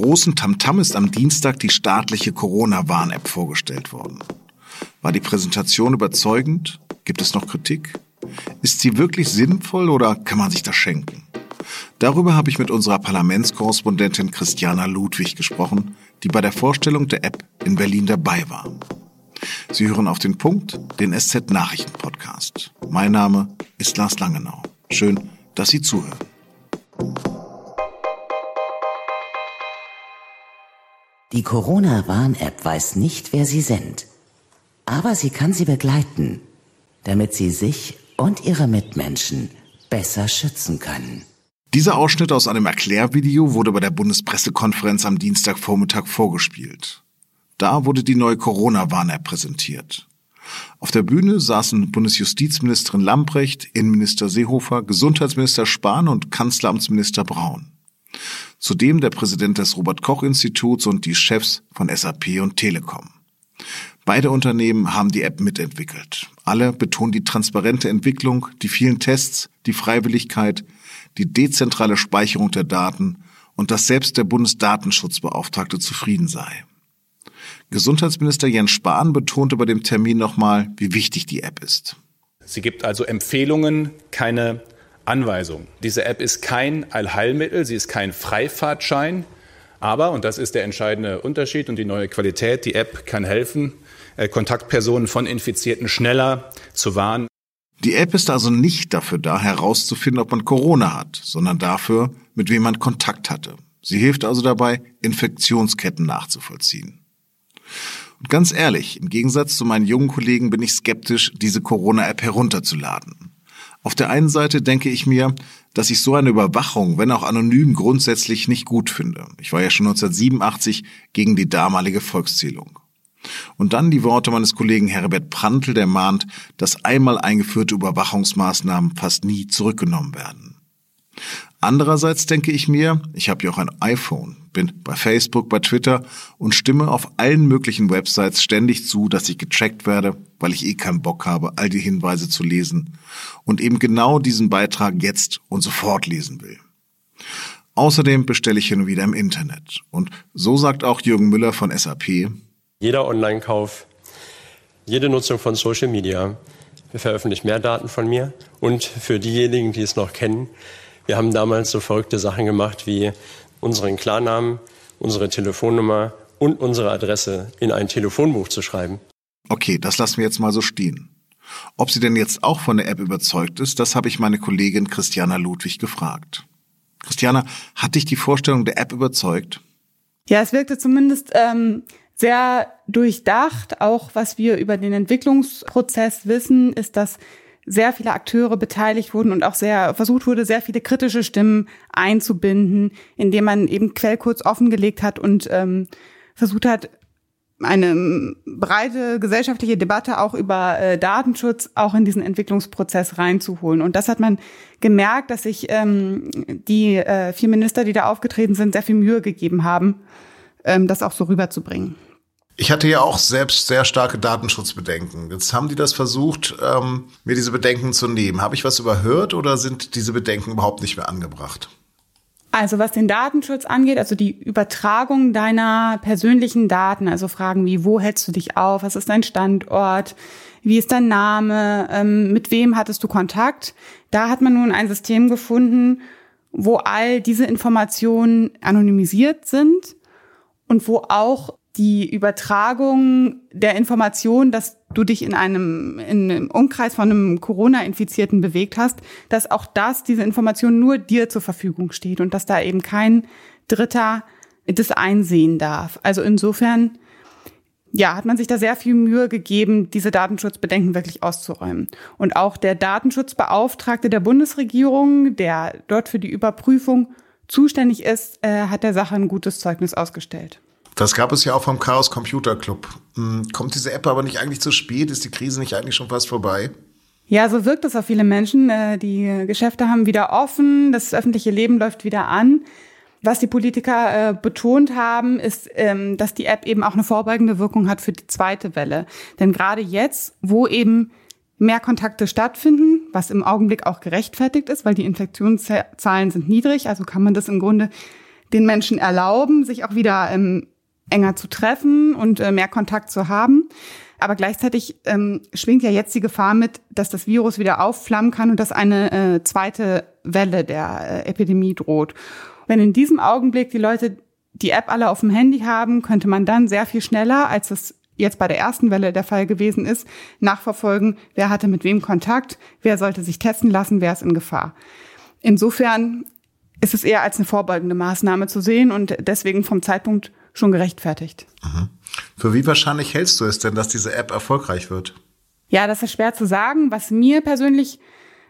großen Tamtam ist am Dienstag die staatliche Corona-Warn-App vorgestellt worden. War die Präsentation überzeugend? Gibt es noch Kritik? Ist sie wirklich sinnvoll oder kann man sich das schenken? Darüber habe ich mit unserer Parlamentskorrespondentin Christiana Ludwig gesprochen, die bei der Vorstellung der App in Berlin dabei war. Sie hören auf den Punkt, den SZ Nachrichten Podcast. Mein Name ist Lars Langenau. Schön, dass Sie zuhören. Die Corona-Warn-App weiß nicht, wer Sie sind. Aber sie kann Sie begleiten, damit Sie sich und Ihre Mitmenschen besser schützen können. Dieser Ausschnitt aus einem Erklärvideo wurde bei der Bundespressekonferenz am Dienstagvormittag vorgespielt. Da wurde die neue Corona-Warn-App präsentiert. Auf der Bühne saßen Bundesjustizministerin Lamprecht, Innenminister Seehofer, Gesundheitsminister Spahn und Kanzleramtsminister Braun. Zudem der Präsident des Robert Koch Instituts und die Chefs von SAP und Telekom. Beide Unternehmen haben die App mitentwickelt. Alle betonen die transparente Entwicklung, die vielen Tests, die Freiwilligkeit, die dezentrale Speicherung der Daten und dass selbst der Bundesdatenschutzbeauftragte zufrieden sei. Gesundheitsminister Jens Spahn betonte bei dem Termin nochmal, wie wichtig die App ist. Sie gibt also Empfehlungen, keine Anweisungen. Diese App ist kein Allheilmittel, sie ist kein Freifahrtschein, aber, und das ist der entscheidende Unterschied und die neue Qualität, die App kann helfen, äh, Kontaktpersonen von Infizierten schneller zu warnen. Die App ist also nicht dafür da, herauszufinden, ob man Corona hat, sondern dafür, mit wem man Kontakt hatte. Sie hilft also dabei, Infektionsketten nachzuvollziehen. Und ganz ehrlich, im Gegensatz zu meinen jungen Kollegen bin ich skeptisch, diese Corona-App herunterzuladen. Auf der einen Seite denke ich mir, dass ich so eine Überwachung, wenn auch anonym, grundsätzlich nicht gut finde. Ich war ja schon 1987 gegen die damalige Volkszählung. Und dann die Worte meines Kollegen Herbert Prantl, der mahnt, dass einmal eingeführte Überwachungsmaßnahmen fast nie zurückgenommen werden. Andererseits denke ich mir, ich habe ja auch ein iPhone, bin bei Facebook, bei Twitter und stimme auf allen möglichen Websites ständig zu, dass ich gecheckt werde, weil ich eh keinen Bock habe, all die Hinweise zu lesen und eben genau diesen Beitrag jetzt und sofort lesen will. Außerdem bestelle ich hin und wieder im Internet. Und so sagt auch Jürgen Müller von SAP, jeder Online-Kauf, jede Nutzung von Social Media veröffentlicht mehr Daten von mir. Und für diejenigen, die es noch kennen, wir haben damals so verrückte Sachen gemacht wie unseren Klarnamen, unsere Telefonnummer und unsere Adresse in ein Telefonbuch zu schreiben. Okay, das lassen wir jetzt mal so stehen. Ob sie denn jetzt auch von der App überzeugt ist, das habe ich meine Kollegin Christiana Ludwig gefragt. Christiana, hat dich die Vorstellung der App überzeugt? Ja, es wirkte zumindest ähm, sehr durchdacht. Auch was wir über den Entwicklungsprozess wissen, ist, dass sehr viele Akteure beteiligt wurden und auch sehr versucht wurde, sehr viele kritische Stimmen einzubinden, indem man eben Quellcodes offengelegt hat und ähm, versucht hat, eine breite gesellschaftliche Debatte auch über äh, Datenschutz auch in diesen Entwicklungsprozess reinzuholen. Und das hat man gemerkt, dass sich ähm, die äh, vier Minister, die da aufgetreten sind, sehr viel Mühe gegeben haben, ähm, das auch so rüberzubringen. Ich hatte ja auch selbst sehr starke Datenschutzbedenken. Jetzt haben die das versucht, ähm, mir diese Bedenken zu nehmen. Habe ich was überhört oder sind diese Bedenken überhaupt nicht mehr angebracht? Also was den Datenschutz angeht, also die Übertragung deiner persönlichen Daten, also Fragen wie, wo hältst du dich auf, was ist dein Standort, wie ist dein Name, ähm, mit wem hattest du Kontakt, da hat man nun ein System gefunden, wo all diese Informationen anonymisiert sind und wo auch die Übertragung der Information, dass du dich in einem, in einem Umkreis von einem Corona-Infizierten bewegt hast, dass auch das, diese Information nur dir zur Verfügung steht und dass da eben kein Dritter das einsehen darf. Also insofern, ja, hat man sich da sehr viel Mühe gegeben, diese Datenschutzbedenken wirklich auszuräumen. Und auch der Datenschutzbeauftragte der Bundesregierung, der dort für die Überprüfung zuständig ist, äh, hat der Sache ein gutes Zeugnis ausgestellt. Das gab es ja auch vom Chaos Computer Club. Hm, kommt diese App aber nicht eigentlich zu spät? Ist die Krise nicht eigentlich schon fast vorbei? Ja, so wirkt es auf viele Menschen. Äh, die Geschäfte haben wieder offen, das öffentliche Leben läuft wieder an. Was die Politiker äh, betont haben, ist, ähm, dass die App eben auch eine vorbeugende Wirkung hat für die zweite Welle. Denn gerade jetzt, wo eben mehr Kontakte stattfinden, was im Augenblick auch gerechtfertigt ist, weil die Infektionszahlen sind niedrig, also kann man das im Grunde den Menschen erlauben, sich auch wieder ähm, enger zu treffen und äh, mehr Kontakt zu haben. Aber gleichzeitig ähm, schwingt ja jetzt die Gefahr mit, dass das Virus wieder aufflammen kann und dass eine äh, zweite Welle der äh, Epidemie droht. Wenn in diesem Augenblick die Leute die App alle auf dem Handy haben, könnte man dann sehr viel schneller, als es jetzt bei der ersten Welle der Fall gewesen ist, nachverfolgen, wer hatte mit wem Kontakt, wer sollte sich testen lassen, wer ist in Gefahr. Insofern ist es eher als eine vorbeugende Maßnahme zu sehen und deswegen vom Zeitpunkt schon gerechtfertigt. Mhm. Für wie wahrscheinlich hältst du es denn, dass diese App erfolgreich wird? Ja, das ist schwer zu sagen. Was mir persönlich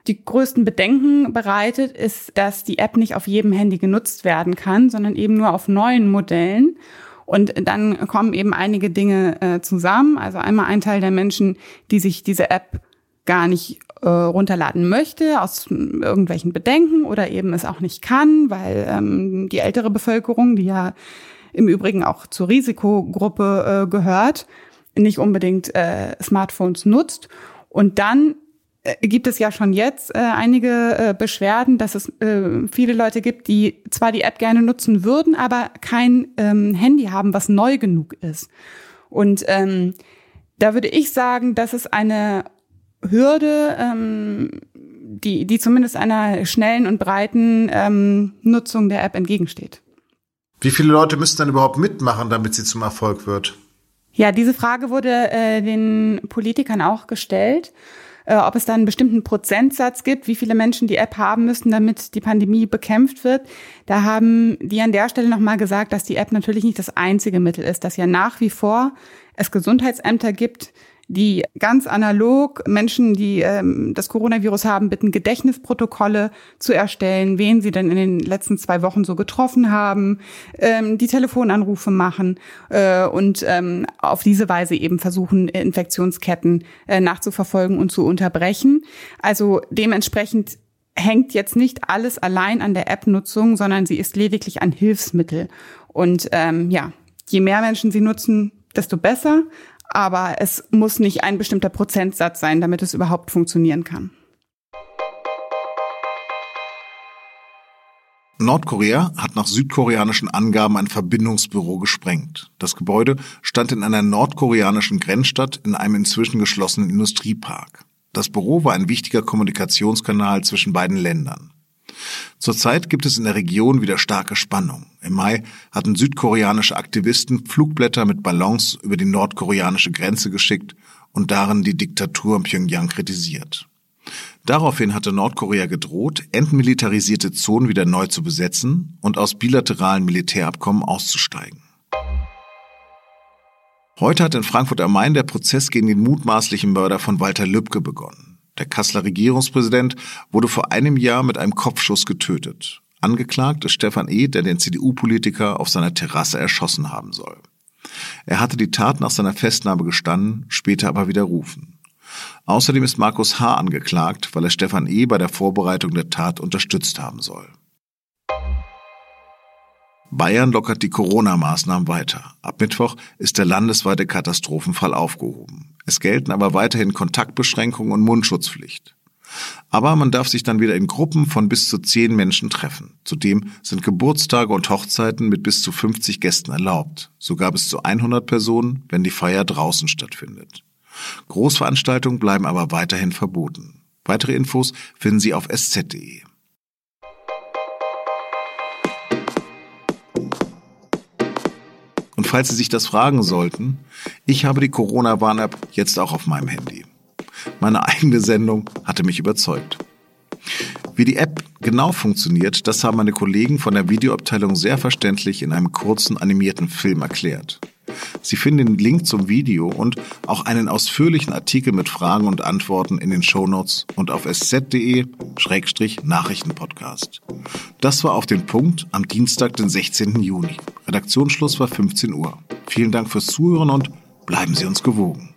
die größten Bedenken bereitet, ist, dass die App nicht auf jedem Handy genutzt werden kann, sondern eben nur auf neuen Modellen. Und dann kommen eben einige Dinge äh, zusammen. Also einmal ein Teil der Menschen, die sich diese App gar nicht äh, runterladen möchte, aus irgendwelchen Bedenken oder eben es auch nicht kann, weil ähm, die ältere Bevölkerung, die ja im Übrigen auch zur Risikogruppe äh, gehört, nicht unbedingt äh, Smartphones nutzt. Und dann äh, gibt es ja schon jetzt äh, einige äh, Beschwerden, dass es äh, viele Leute gibt, die zwar die App gerne nutzen würden, aber kein ähm, Handy haben, was neu genug ist. Und ähm, da würde ich sagen, dass es eine Hürde, ähm, die, die zumindest einer schnellen und breiten ähm, Nutzung der App entgegensteht. Wie viele Leute müssen dann überhaupt mitmachen, damit sie zum Erfolg wird? Ja, diese Frage wurde äh, den Politikern auch gestellt, äh, ob es da einen bestimmten Prozentsatz gibt, wie viele Menschen die App haben müssen, damit die Pandemie bekämpft wird. Da haben die an der Stelle nochmal gesagt, dass die App natürlich nicht das einzige Mittel ist, dass ja nach wie vor es Gesundheitsämter gibt, die ganz analog Menschen, die ähm, das Coronavirus haben, bitten, Gedächtnisprotokolle zu erstellen, wen sie denn in den letzten zwei Wochen so getroffen haben, ähm, die Telefonanrufe machen äh, und ähm, auf diese Weise eben versuchen, Infektionsketten äh, nachzuverfolgen und zu unterbrechen. Also dementsprechend hängt jetzt nicht alles allein an der App-Nutzung, sondern sie ist lediglich ein Hilfsmittel. Und ähm, ja, je mehr Menschen sie nutzen, desto besser aber es muss nicht ein bestimmter Prozentsatz sein, damit es überhaupt funktionieren kann. Nordkorea hat nach südkoreanischen Angaben ein Verbindungsbüro gesprengt. Das Gebäude stand in einer nordkoreanischen Grenzstadt in einem inzwischen geschlossenen Industriepark. Das Büro war ein wichtiger Kommunikationskanal zwischen beiden Ländern. Zurzeit gibt es in der Region wieder starke Spannung. Im Mai hatten südkoreanische Aktivisten Flugblätter mit Ballons über die nordkoreanische Grenze geschickt und darin die Diktatur in Pyongyang kritisiert. Daraufhin hatte Nordkorea gedroht, entmilitarisierte Zonen wieder neu zu besetzen und aus bilateralen Militärabkommen auszusteigen. Heute hat in Frankfurt am Main der Prozess gegen den mutmaßlichen Mörder von Walter Lübcke begonnen. Der Kasseler Regierungspräsident wurde vor einem Jahr mit einem Kopfschuss getötet. Angeklagt ist Stefan E., der den CDU-Politiker auf seiner Terrasse erschossen haben soll. Er hatte die Tat nach seiner Festnahme gestanden, später aber widerrufen. Außerdem ist Markus H. angeklagt, weil er Stefan E. bei der Vorbereitung der Tat unterstützt haben soll. Bayern lockert die Corona-Maßnahmen weiter. Ab Mittwoch ist der landesweite Katastrophenfall aufgehoben. Es gelten aber weiterhin Kontaktbeschränkungen und Mundschutzpflicht. Aber man darf sich dann wieder in Gruppen von bis zu zehn Menschen treffen. Zudem sind Geburtstage und Hochzeiten mit bis zu 50 Gästen erlaubt. Sogar bis zu 100 Personen, wenn die Feier draußen stattfindet. Großveranstaltungen bleiben aber weiterhin verboten. Weitere Infos finden Sie auf sz.de. falls Sie sich das fragen sollten, ich habe die Corona-Warn-App jetzt auch auf meinem Handy. Meine eigene Sendung hatte mich überzeugt. Wie die App genau funktioniert, das haben meine Kollegen von der Videoabteilung sehr verständlich in einem kurzen animierten Film erklärt. Sie finden den Link zum Video und auch einen ausführlichen Artikel mit Fragen und Antworten in den Shownotes und auf sz.de-nachrichtenpodcast. Das war auf den Punkt am Dienstag, den 16. Juni. Redaktionsschluss war 15 Uhr. Vielen Dank fürs Zuhören und bleiben Sie uns gewogen.